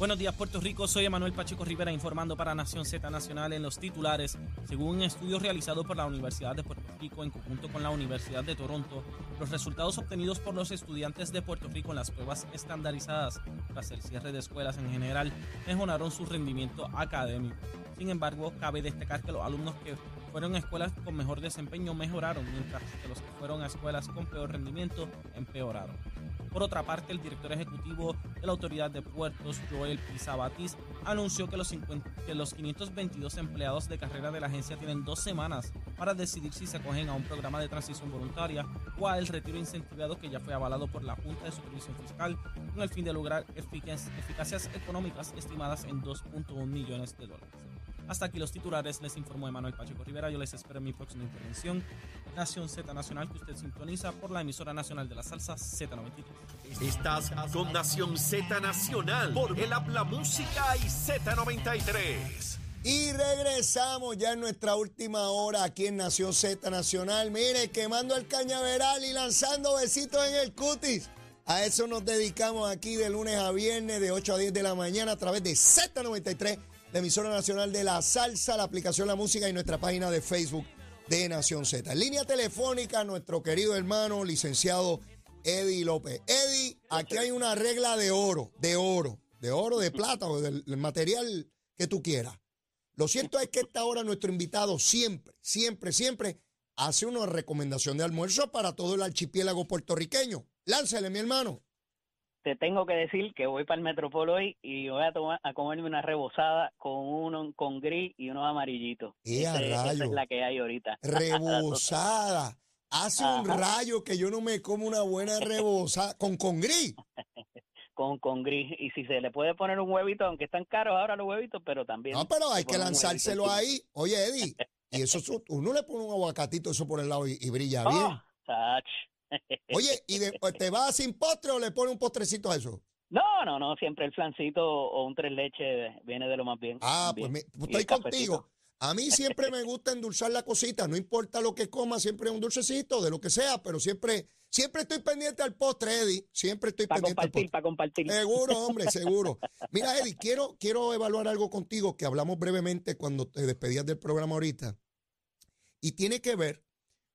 Buenos días, Puerto Rico. Soy Emanuel Pacheco Rivera informando para Nación Z Nacional en los titulares. Según un estudio realizado por la Universidad de Puerto Rico en conjunto con la Universidad de Toronto, los resultados obtenidos por los estudiantes de Puerto Rico en las pruebas estandarizadas tras el cierre de escuelas en general mejoraron su rendimiento académico. Sin embargo, cabe destacar que los alumnos que fueron a escuelas con mejor desempeño mejoraron, mientras que los que fueron a escuelas con peor rendimiento empeoraron. Por otra parte, el director ejecutivo de la Autoridad de Puertos, Joel Pizabatis, anunció que los, que los 522 empleados de carrera de la agencia tienen dos semanas para decidir si se acogen a un programa de transición voluntaria o al retiro incentivado que ya fue avalado por la Junta de Supervisión Fiscal con el fin de lograr eficacias económicas estimadas en 2.1 millones de dólares. Hasta aquí los titulares, les informó Emanuel Pacheco Rivera. Yo les espero en mi próxima intervención. Nación Z Nacional, que usted sintoniza por la emisora nacional de la salsa Z93. Estás con Nación Z Nacional por el Habla Música y Z93. Y regresamos ya en nuestra última hora aquí en Nación Z Nacional. Mire, quemando el cañaveral y lanzando besitos en el cutis. A eso nos dedicamos aquí de lunes a viernes, de 8 a 10 de la mañana, a través de Z93 la emisora nacional de la salsa, la aplicación La Música y nuestra página de Facebook de Nación Z. En línea telefónica, nuestro querido hermano, licenciado Eddie López. Eddie, aquí hay una regla de oro, de oro, de oro, de plata o del, material que tú quieras. Lo cierto es que esta hora nuestro invitado siempre, siempre, siempre hace una recomendación de almuerzo para todo el archipiélago puertorriqueño. Láncele, mi hermano te tengo que decir que voy para el Metropol hoy y voy a, tomar, a comerme una rebozada con uno con gris y uno amarillito. esa es la que hay ahorita. Rebozada. Hace un rayo que yo no me como una buena rebozada con con gris. con con gris y si se le puede poner un huevito, aunque están caros ahora los huevitos, pero también. No, pero hay que lanzárselo ahí. Oye, Eddie, y eso uno le pone un aguacatito eso por el lado y, brilla bien. Oh, Oye, ¿y te vas sin postre o le pone un postrecito a eso? No, no, no, siempre el flancito o un tres leches viene de lo más bien. Ah, pues, pues estoy contigo. A mí siempre me gusta endulzar la cosita, no importa lo que coma, siempre un dulcecito, de lo que sea, pero siempre, siempre estoy pendiente al postre, Eddie. Siempre estoy pendiente compartir, Para compartir, Seguro, hombre, seguro. Mira, Eddie, quiero, quiero evaluar algo contigo que hablamos brevemente cuando te despedías del programa ahorita. Y tiene que ver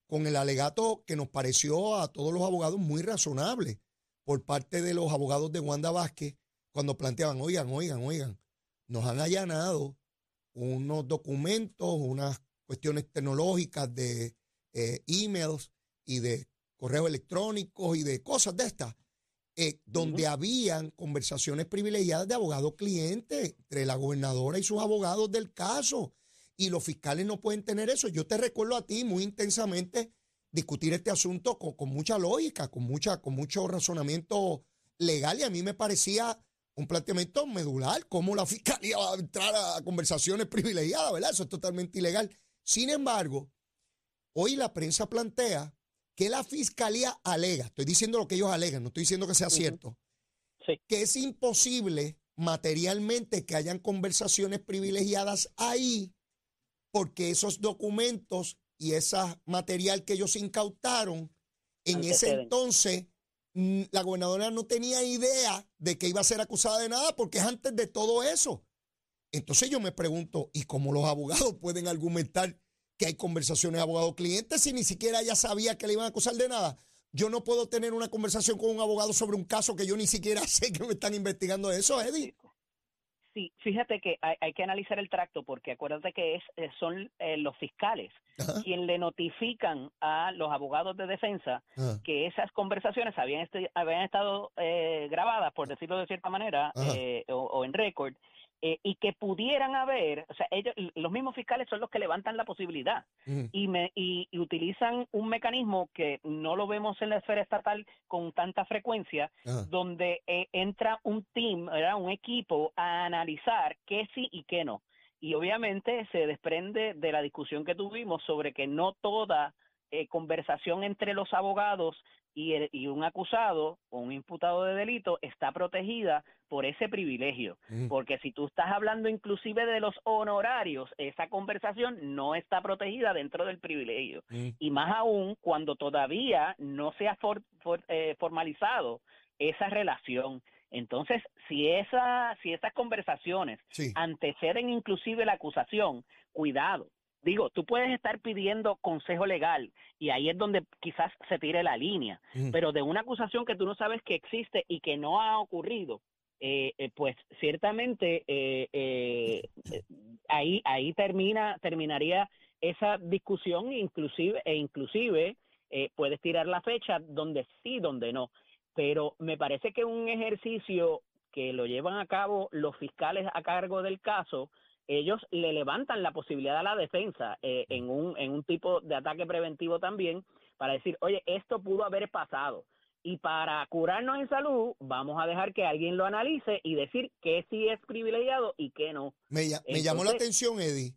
con el alegato que nos pareció a todos los abogados muy razonable por parte de los abogados de Wanda Vázquez cuando planteaban, oigan, oigan, oigan, nos han allanado unos documentos, unas cuestiones tecnológicas de eh, emails y de correos electrónicos y de cosas de estas, eh, donde habían conversaciones privilegiadas de abogado-cliente entre la gobernadora y sus abogados del caso y los fiscales no pueden tener eso. Yo te recuerdo a ti muy intensamente discutir este asunto con, mucha lógica, con, mucha, con mucho razonamiento legal y a mí me parecía un planteamiento medular, cómo la fiscalía va a entrar a conversaciones privilegiadas, ¿verdad? Eso es totalmente ilegal. Sin embargo, hoy la prensa plantea que la fiscalía alega, estoy diciendo lo que ellos alegan, no estoy diciendo que sea cierto, que es imposible materialmente que hayan conversaciones privilegiadas ahí porque esos documentos y ese material que ellos incautaron, en ese entonces mm, la gobernadora no tenía idea de que iba a ser acusada de nada porque es antes de todo eso. Entonces yo me pregunto, ¿y cómo los abogados pueden argumentar que hay conversaciones abogado-cliente si ni siquiera ella sabía que le iban a acusar de nada? Yo no puedo tener una conversación con un abogado sobre un caso que yo ni siquiera sé que me están investigando eso, Eddie. Sí, fíjate que hay, que analizar el tracto porque acuérdate que es, eh, son eh, los fiscales quien le notifican a los abogados de defensa que esas conversaciones habían, este, habían estado eh, grabadas, por decirlo de cierta manera, o, en récord, eh, y que pudieran haber, o sea, ellos, los mismos fiscales son los que levantan la posibilidad y, me, y, utilizan un mecanismo que no lo vemos en la esfera estatal con tanta frecuencia, donde eh, entra un team, un equipo a analizar qué sí y qué no. Y obviamente se desprende de la discusión que tuvimos sobre que no toda eh, conversación entre los abogados y, un acusado o un imputado de delito está protegida por ese privilegio. Mm. Porque si tú estás hablando inclusive de los honorarios, esa conversación no está protegida dentro del privilegio. Mm. Y más aún cuando todavía no se ha eh, formalizado esa relación. Entonces, si, esa, si esas conversaciones anteceden inclusive la acusación, cuidado. Digo, tú puedes estar pidiendo consejo legal y ahí es donde quizás se tire la línea, pero de una acusación que tú no sabes que existe y que no ha ocurrido, eh, eh, pues ciertamente eh, ahí ahí termina terminaría esa discusión inclusive e inclusive puedes tirar la fecha donde sí donde no. Pero me parece que un ejercicio que lo llevan a cabo los fiscales a cargo del caso ellos le levantan la posibilidad a la defensa en un en un tipo de ataque preventivo también para decir oye esto pudo haber pasado y para curarnos en salud, vamos a dejar que alguien lo analice y decir qué sí es privilegiado y qué no. Me, llamó la atención, Eddie,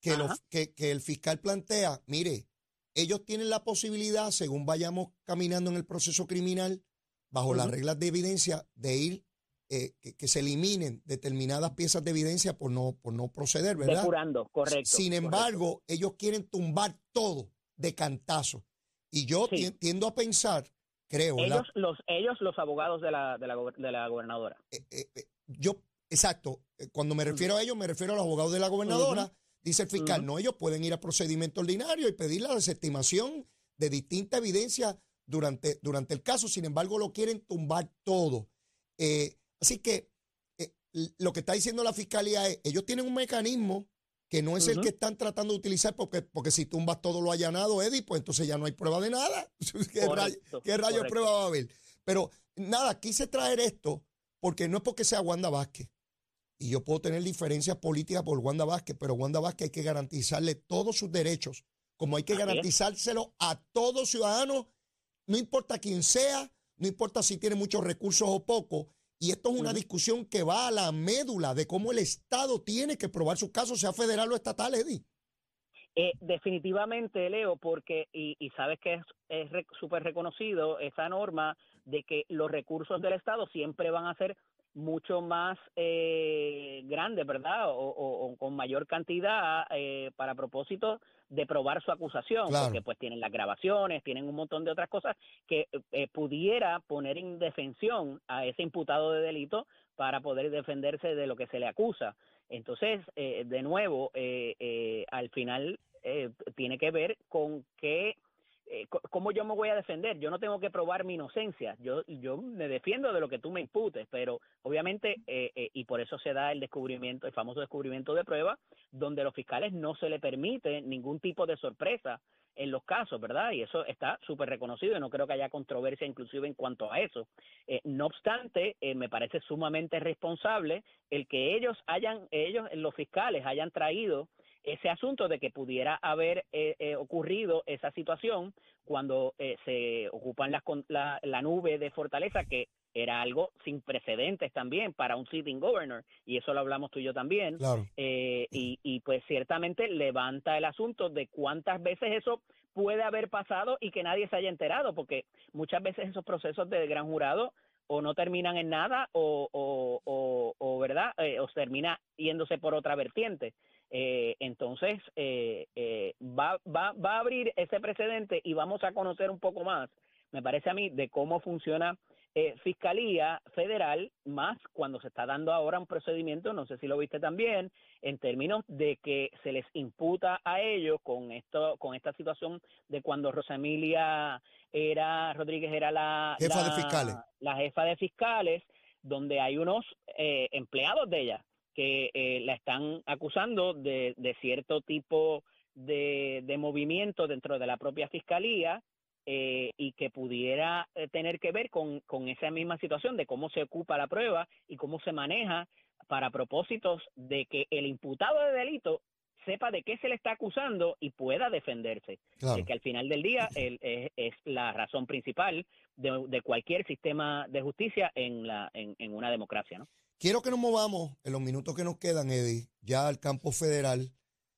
que, que, el fiscal plantea, mire, ellos tienen la posibilidad, según vayamos caminando en el proceso criminal, bajo las reglas de evidencia, de ir, eh, que, se eliminen determinadas piezas de evidencia por no, por no proceder, ¿verdad? Depurando, correcto. Sin embargo, ellos quieren tumbar todo de cantazo. Y yo tiendo a pensar creo. Ellos, los, ellos, los abogados de la, de la, de la gobernadora. Eh, eh, eh, yo, exacto, cuando me refiero a ellos, me refiero a los abogados de la gobernadora. Dice el fiscal, no, ellos pueden ir a procedimiento ordinario y pedir la desestimación de distinta evidencia durante, durante el caso, sin embargo, lo quieren tumbar todo. Así que lo que está diciendo la fiscalía es, ellos tienen un mecanismo que no es el que están tratando de utilizar, porque, porque si tumbas todo lo allanado, Eddie, pues entonces ya no hay prueba de nada. ¿Qué, rayos prueba va a haber? Pero nada, quise traer esto porque no es porque sea Wanda Vázquez. Y yo puedo tener diferencias políticas por Wanda Vázquez, pero Wanda Vázquez hay que garantizarle todos sus derechos, como hay que garantizárselo a todo ciudadano, no importa quién sea, no importa si tiene muchos recursos o pocos, y esto es una discusión que va a la médula de cómo el Estado tiene que probar sus casos, sea federal o estatal, Eddie. Eh, definitivamente, Leo, porque, y, sabes que es súper reconocido esa norma de que los recursos del Estado siempre van a ser mucho más eh, grandes, ¿verdad? O, con mayor cantidad eh, para propósito de probar su acusación, porque pues tienen las grabaciones, tienen un montón de otras cosas que eh, pudiera poner en defensión a ese imputado de delito para poder defenderse de lo que se le acusa. Entonces, eh, de nuevo, eh, al final tiene que ver con qué eh, ¿cómo yo me voy a defender? Yo no tengo que probar mi inocencia, yo, yo me defiendo de lo que tú me imputes, pero obviamente, eh, eh, y por eso se da el descubrimiento, el famoso descubrimiento de prueba, donde a los fiscales no se le permite ningún tipo de sorpresa en los casos, ¿verdad? Y eso está súper reconocido y no creo que haya controversia inclusive en cuanto a eso. no obstante, me parece sumamente responsable el que ellos hayan, ellos, los fiscales, hayan traído ese asunto de que pudiera haber eh, eh, ocurrido esa situación cuando eh, se ocupan la, la, nube de Fortaleza, que era algo sin precedentes también para un sitting governor, y eso lo hablamos tú y yo también, y, y pues ciertamente levanta el asunto de cuántas veces eso puede haber pasado y que nadie se haya enterado, porque muchas veces esos procesos de gran jurado o no terminan en nada o, o, o, o verdad o termina yéndose por otra vertiente eh, entonces, eh, eh, va, va, va a abrir ese precedente y vamos a conocer un poco más, me parece a mí, de cómo funciona Fiscalía Federal, más cuando se está dando ahora un procedimiento, no sé si lo viste también, en términos de que se les imputa a ellos con esto, con esta situación de cuando Rosa Emilia era, Rodríguez era la jefa de fiscales, la jefa de fiscales, donde hay unos empleados de ella que eh, la están acusando de, cierto tipo de, movimiento dentro de la propia fiscalía eh, y que pudiera eh, tener que ver con, con esa misma situación de cómo se ocupa la prueba y cómo se maneja para propósitos de que el imputado de delito sepa de qué se le está acusando y pueda defenderse. De que al final del día es, la razón principal de, cualquier sistema de justicia en, la, en, en una democracia. ¿no? Quiero que nos movamos en los minutos que nos quedan, Eddie, ya al campo federal.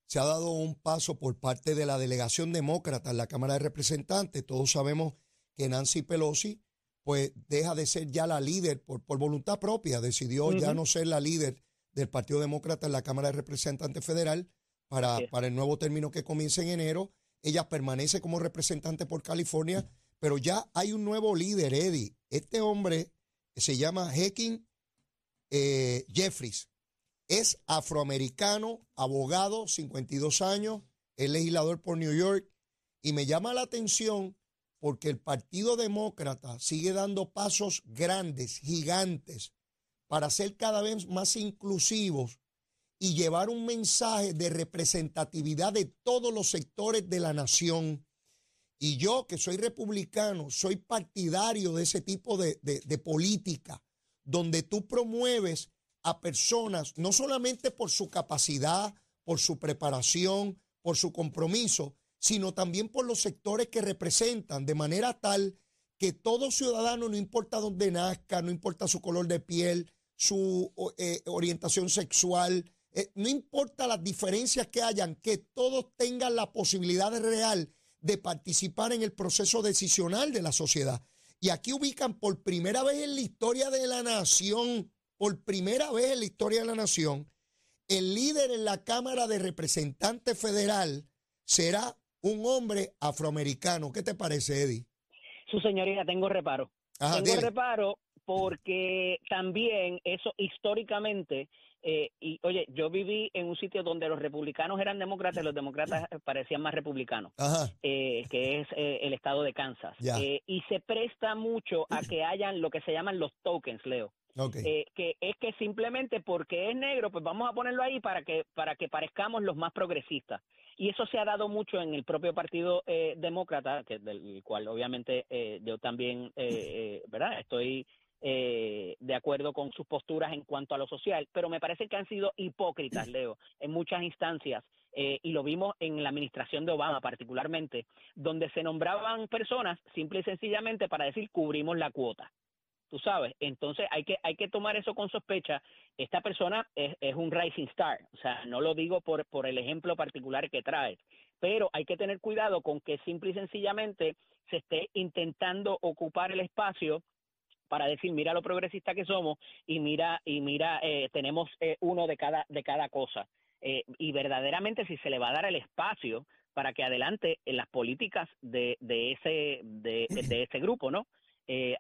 Se ha dado un paso por parte de la delegación demócrata en la Cámara de Representantes. Todos sabemos que Nancy Pelosi, pues, deja de ser ya la líder por, por voluntad propia. Decidió ya no ser la líder del Partido Demócrata en la Cámara de Representantes Federal para, para el nuevo término que comienza en enero. Ella permanece como representante por California, pero ya hay un nuevo líder, Eddie. Este hombre se llama Hecking eh, Jeffries. Es afroamericano, abogado, 52 años, es legislador por New York y me llama la atención porque el Partido Demócrata sigue dando pasos grandes, gigantes, para ser cada vez más inclusivos y llevar un mensaje de representatividad de todos los sectores de la nación. Y yo, que soy republicano, soy partidario de ese tipo de, política, donde tú promueves a personas no solamente por su capacidad, por su preparación, por su compromiso, sino también por los sectores que representan, de manera tal que todo ciudadano, no importa dónde nazca, no importa su color de piel, su eh, orientación sexual, eh, no importa las diferencias que hayan, que todos tengan la posibilidad real de participar en el proceso decisional de la sociedad. Y aquí ubican por primera vez en la historia de la nación, por primera vez en la historia de la nación, el líder en la Cámara de Representantes Federal será un hombre afroamericano. ¿Qué te parece, Eddie? Su señoría, tengo reparo. tengo reparo porque también eso históricamente eh, y oye, yo viví en un sitio donde los republicanos eran demócratas y los demócratas parecían más republicanos, eh, que es eh, el estado de Kansas. y se presta mucho a que hayan lo que se llaman los tokens, Leo. que es que simplemente porque es negro, pues vamos a ponerlo ahí para que para que parezcamos los más progresistas. Y eso se ha dado mucho en el propio partido demócrata, que del cual obviamente yo también, ¿verdad? Estoy eh, de acuerdo con sus posturas en cuanto a lo social, pero me parece que han sido hipócritas, Leo, en muchas instancias, eh, y lo vimos en la administración de Obama particularmente, donde se nombraban personas simple y sencillamente para decir cubrimos la cuota. Tú sabes, entonces hay que, hay que tomar eso con sospecha. Esta persona es, es un rising star, o sea, no lo digo por, por el ejemplo particular que trae, pero hay que tener cuidado con que simple y sencillamente se esté intentando ocupar el espacio para decir mira lo progresista que somos y mira y mira eh, tenemos eh, uno de cada de cada cosa eh, y verdaderamente si se le va a dar el espacio para que adelante en las políticas de, de ese de, ese grupo no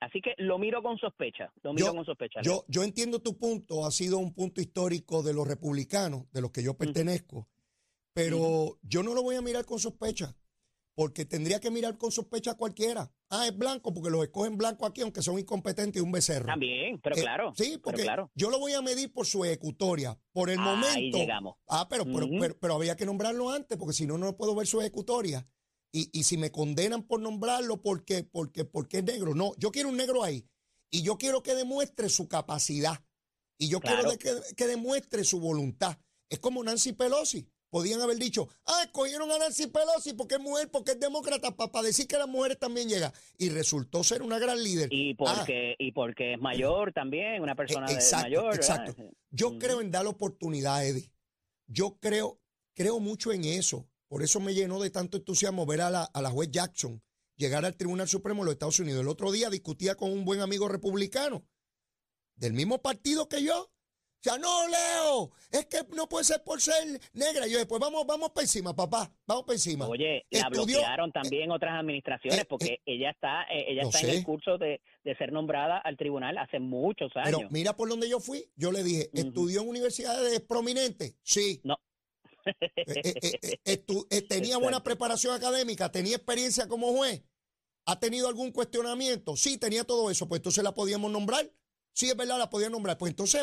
así que lo miro con sospecha, lo miro con sospecha. Yo, yo entiendo tu punto, ha sido un punto histórico de los republicanos, de los que yo pertenezco, pero yo no lo voy a mirar con sospecha porque tendría que mirar con sospecha a cualquiera. Ah, es blanco porque los escogen blanco aquí, aunque son incompetentes y un becerro. También, pero eh, claro. sí, porque yo lo voy a medir por su ejecutoria. Por el momento. Ahí llegamos. Ah, pero, pero, pero, había que nombrarlo antes, porque si no, no puedo ver su ejecutoria. Y, y si me condenan por nombrarlo porque, porque, porque es negro. No, yo quiero un negro ahí. Y yo quiero que demuestre su capacidad. Y yo quiero que, que demuestre su voluntad. Es como Nancy Pelosi. Podían haber dicho, ah, escogieron a Nancy Pelosi porque es mujer, porque es demócrata, para decir que las mujeres también llegan. Y resultó ser una gran líder. Y porque, ah. y porque es mayor también, una persona mayor. Exacto. Yo creo en dar la oportunidad, Eddie. Yo creo, creo mucho en eso. Por eso me llenó de tanto entusiasmo ver a la, a la juez Jackson llegar al Tribunal Supremo de los Estados Unidos. El otro día discutía con un buen amigo republicano del mismo partido que yo o sea, no, Leo, es que no puede ser por ser negra. yo después vamos, vamos para encima, papá, vamos para encima. Oye, la bloquearon también otras administraciones eh, porque eh, ella está, eh, ella está en el curso de, ser nombrada al tribunal hace muchos años. Pero mira por donde yo fui, yo le dije, ¿estudió en universidades prominentes? Sí. No. tenía buena preparación académica, tenía experiencia como juez, ha tenido algún cuestionamiento, sí, tenía todo eso, pues entonces la podíamos nombrar. Sí, es verdad, la podía nombrar. Pues entonces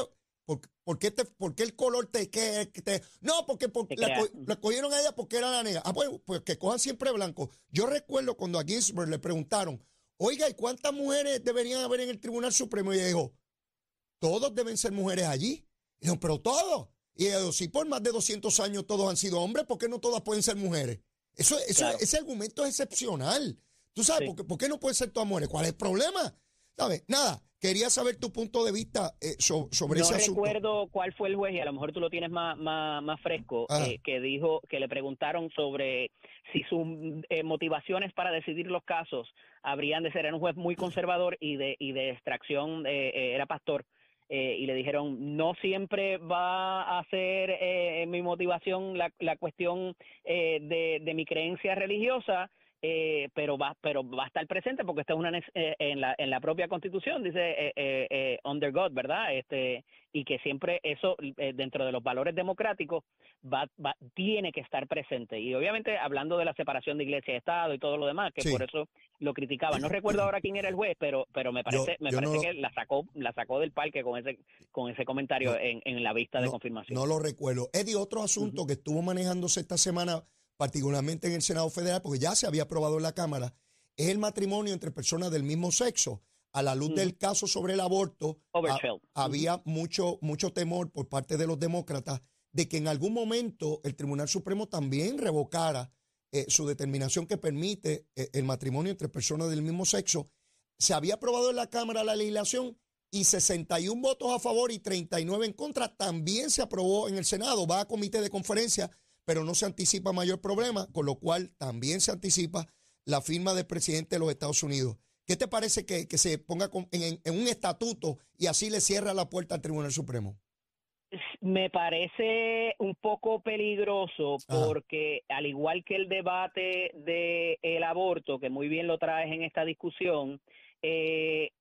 ¿Por, qué, te, por qué el color te, que, te No, porque, la, cogieron a ella porque era la negra. Ah, pues, pues que cojan siempre blanco. Yo recuerdo cuando a Ginsburg le preguntaron, oiga, ¿y cuántas mujeres deberían haber en el Tribunal Supremo? Y ella dijo, todos deben ser mujeres allí. Y dijo, pero todos. Y ella dijo, sí, por más de 200 años todos han sido hombres, ¿por qué no todas pueden ser mujeres? Eso, eso Ese argumento es excepcional. ¿Tú sabes por, qué, por, qué, no pueden ser todas mujeres? ¿Cuál es el problema? ¿Sabes? Nada, Quería saber tu punto de vista eh, sobre ese asunto. No recuerdo cuál fue el juez y a lo mejor tú lo tienes más, más, fresco, eh, que dijo que le preguntaron sobre si sus eh, motivaciones para decidir los casos habrían de ser en un juez muy conservador y de, y de extracción, era pastor. y le dijeron, no siempre va a ser mi motivación la, la cuestión de, de mi creencia religiosa, eh, pero va pero va a estar presente porque está una eh, en la en la propia Constitución dice eh, eh, under God, ¿verdad? Este y que siempre eso dentro de los valores democráticos va, va tiene que estar presente y obviamente hablando de la separación de Iglesia y Estado y todo lo demás que por eso lo criticaba. No recuerdo ahora quién era el juez, pero pero me parece me parece que la sacó la sacó del parque con ese con ese comentario en, en la vista de confirmación. No lo recuerdo. Eddie, otro asunto que estuvo manejándose esta semana particularmente en el Senado Federal, porque ya se había aprobado en la Cámara, es el matrimonio entre personas del mismo sexo. A la luz del caso sobre el aborto, había mucho, mucho temor por parte de los demócratas de que en algún momento el Tribunal Supremo también revocara eh, su determinación que permite eh, el matrimonio entre personas del mismo sexo. Se había aprobado en la Cámara la legislación y 61 votos a favor y 39 en contra. También se aprobó en el Senado, va a comité de conferencia pero no se anticipa mayor problema, con lo cual también se anticipa la firma del presidente de los Estados Unidos. ¿Qué te parece que, se ponga en, un estatuto y así le cierra la puerta al Tribunal Supremo? Me parece un poco peligroso porque al igual que el debate del aborto, que muy bien lo traes en esta discusión, eh,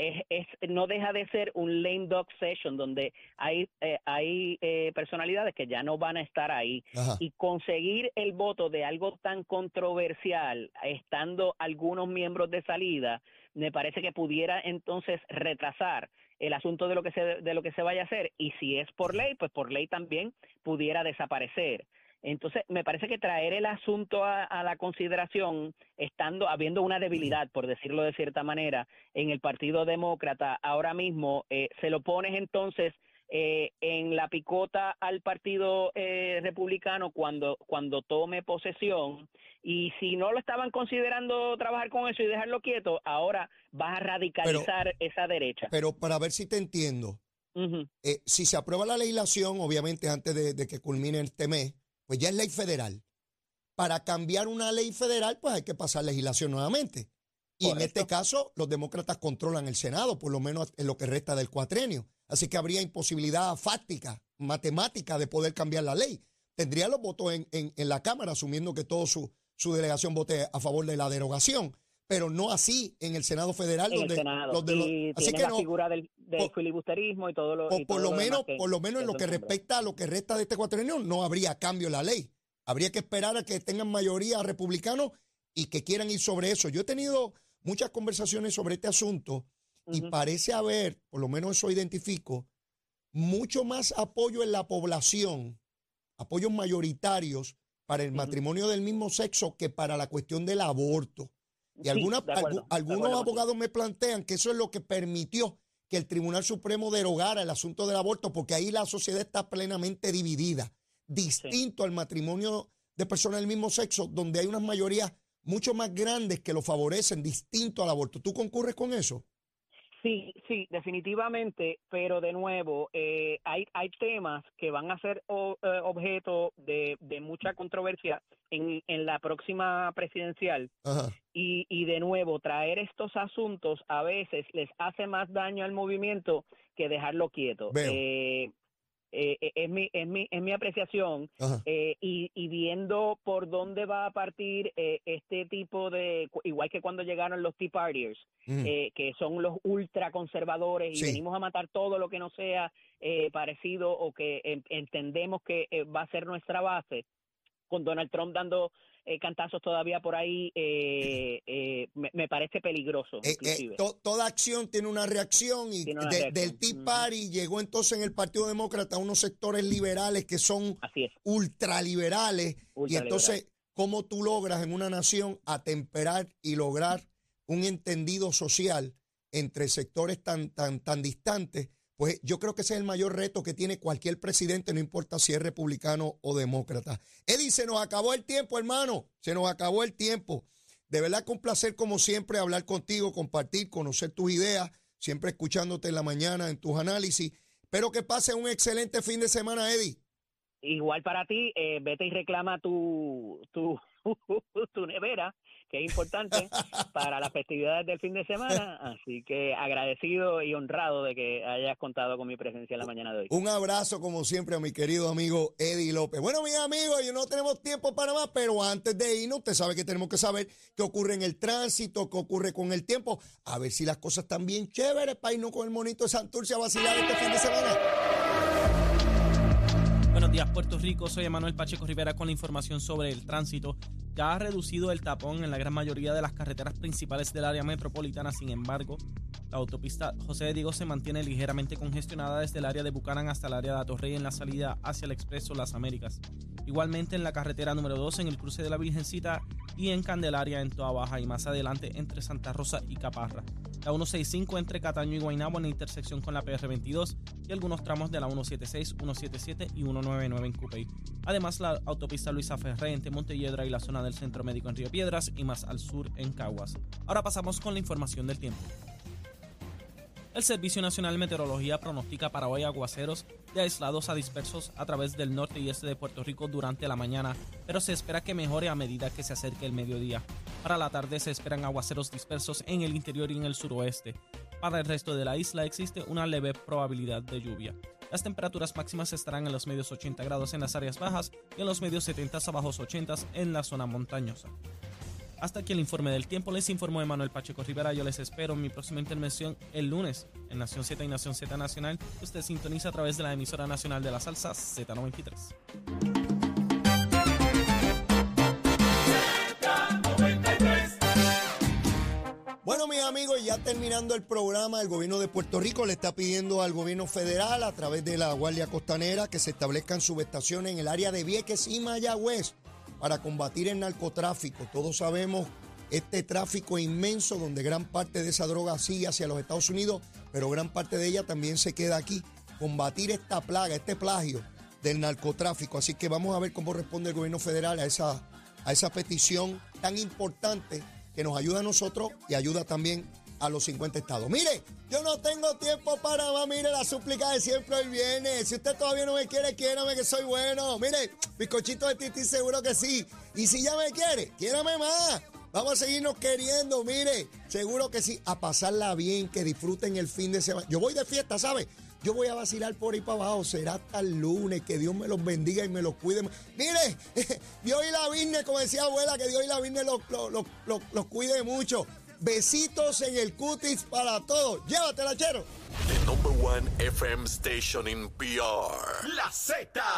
es, no deja de ser un lame dog session donde hay, eh, hay eh, personalidades que ya no van a estar ahí. Y conseguir el voto de algo tan controversial estando algunos miembros de salida me parece que pudiera entonces retrasar el asunto de lo que se de lo que se vaya a hacer. Y si es por ley pues por ley también pudiera desaparecer entonces, me parece que traer el asunto a, la consideración, estando, habiendo una debilidad, por decirlo de cierta manera, en el Partido Demócrata, ahora mismo, eh, se lo pones entonces eh, en la picota al Partido eh, Republicano cuando, cuando tome posesión. Y si no lo estaban considerando trabajar con eso y dejarlo quieto, ahora vas a radicalizar esa derecha. Pero para ver si te entiendo, si se aprueba la legislación, obviamente antes de, de que culmine este mes, pues ya es ley federal. Para cambiar una ley federal, pues hay que pasar legislación nuevamente. Y en este caso, los demócratas controlan el Senado, por lo menos en lo que resta del cuatrenio. Así que habría imposibilidad fáctica, matemática de poder cambiar la ley. Tendría los votos en, en, la Cámara, asumiendo que toda su, su, delegación vote a favor de la derogación. Pero no así en el Senado federal, donde los de los, así que la figura del, filibusterismo y todo lo por, lo, menos, por lo menos en lo que respecta a lo que resta de este cuatrenio, no habría cambio en la ley. Habría que esperar a que tengan mayoría republicanos y que quieran ir sobre eso. Yo he tenido muchas conversaciones sobre este asunto y parece haber, por lo menos eso identifico, mucho más apoyo en la población, apoyos mayoritarios para el matrimonio del mismo sexo que para la cuestión del aborto. Y algunos abogados me plantean que eso es lo que permitió que el Tribunal Supremo derogara el asunto del aborto, porque ahí la sociedad está plenamente dividida, distinto al matrimonio de personas del mismo sexo, donde hay unas mayorías mucho más grandes que lo favorecen, distinto al aborto. ¿Tú concurres con eso? Sí, sí, definitivamente, pero de nuevo, eh, hay, hay temas que van a ser eh, objeto de, de, mucha controversia en, en la próxima presidencial. Y, y de nuevo, traer estos asuntos a veces les hace más daño al movimiento que dejarlo quieto. Eh, eh, eh, es, mi, es, mi, es mi apreciación eh, y, y, viendo por dónde va a partir eh, este tipo de, igual que cuando llegaron los Tea Partiers, mm. que son los ultraconservadores y venimos a matar todo lo que no sea parecido o que entendemos que va a ser nuestra base, con Donald Trump dando eh, cantazos todavía por ahí, eh, eh, me, parece peligroso. toda acción tiene una reacción y del Tea Party llegó entonces en el Partido Demócrata unos sectores liberales que son ultraliberales. y entonces, ¿cómo tú logras en una nación atemperar y lograr un entendido social entre sectores tan, tan, tan distantes? Pues yo creo que ese es el mayor reto que tiene cualquier presidente, no importa si es republicano o demócrata. Eddie, se nos acabó el tiempo, hermano. Se nos acabó el tiempo. De verdad que un placer, como siempre, hablar contigo, compartir, conocer tus ideas, siempre escuchándote en la mañana en tus análisis. Espero que pase un excelente fin de semana, Eddie. Igual para ti, eh, vete y reclama tu, tu, tu nevera, que es importante para las festividades del fin de semana. Así que agradecido y honrado de que hayas contado con mi presencia en la mañana de hoy. Un abrazo, como siempre, a mi querido amigo Eddie López. Bueno, mis amigos, yo no tenemos tiempo para más, pero antes de irnos, usted sabe que tenemos que saber qué ocurre en el tránsito, qué ocurre con el tiempo, a ver si las cosas están bien chéveres para irnos con el monito de Santurce a vacilar este fin de semana. Buenos días, Puerto Rico. Soy Emanuel Pacheco Rivera con la información sobre el tránsito. Ya ha reducido el tapón en la gran mayoría de las carreteras principales del área metropolitana. Sin embargo, la autopista José de Diego se mantiene ligeramente congestionada desde el área de Bucanan hasta el área de Atorrey en la salida hacia el Expreso Las Américas. Igualmente en la carretera número 2 en el cruce de la Virgencita y en Candelaria en Toa Baja y más adelante entre Santa Rosa y Caparra la 165 entre Cataño y Guaynabo en la intersección con la PR22 y algunos tramos de la 176, 177 y 199 en Cupey. Además, la autopista Luisa Ferré entre Montelledra y la zona del Centro Médico en Río Piedras y más al sur en Caguas. Ahora pasamos con la información del tiempo. El Servicio Nacional de Meteorología pronostica para hoy aguaceros de aislados a dispersos a través del norte y este de Puerto Rico durante la mañana, pero se espera que mejore a medida que se acerque el mediodía. Para la tarde se esperan aguaceros dispersos en el interior y en el suroeste. Para el resto de la isla existe una leve probabilidad de lluvia. Las temperaturas máximas estarán en los medios 80 grados en las áreas bajas y en los medios 70 a bajos 80 en la zona montañosa. Hasta aquí el informe del tiempo. Les informó Emanuel Pacheco Rivera. Yo les espero en mi próxima intervención el lunes en Nación Z y Nación Z Nacional. Usted sintoniza a través de la emisora nacional de la salsa Z93. Ya terminando el programa, el gobierno de Puerto Rico le está pidiendo al gobierno federal, a través de la Guardia Costanera, que se establezcan subestaciones en el área de Vieques y Mayagüez para combatir el narcotráfico. Todos sabemos este tráfico inmenso donde gran parte de esa droga sigue hacia los Estados Unidos, pero gran parte de ella también se queda aquí. Combatir esta plaga, este plagio del narcotráfico. Así que vamos a ver cómo responde el gobierno federal a esa, a esa petición tan importante que nos ayuda a nosotros y ayuda también a los 50 estados. Mire, yo no tengo tiempo para más. Mire, la súplica de siempre hoy viene. Si usted todavía no me quiere, quiérame que soy bueno. Mire, bizcochito de Titi seguro que sí. Y si ya me quiere, quiérame más. Vamos a seguirnos queriendo, mire, seguro que sí, a pasarla bien, que disfruten el fin de semana. Yo voy de fiesta, ¿sabe? Yo voy a vacilar por ahí para abajo. Será hasta el lunes. Que Dios me los bendiga y me los cuide. Mire, Dios y la Virgen, como decía abuela, que Dios y la Virgen los, los, los, los cuide mucho. Besitos en el cutis para todos. Llévatela, chero. The number one FM station in PR. La Z.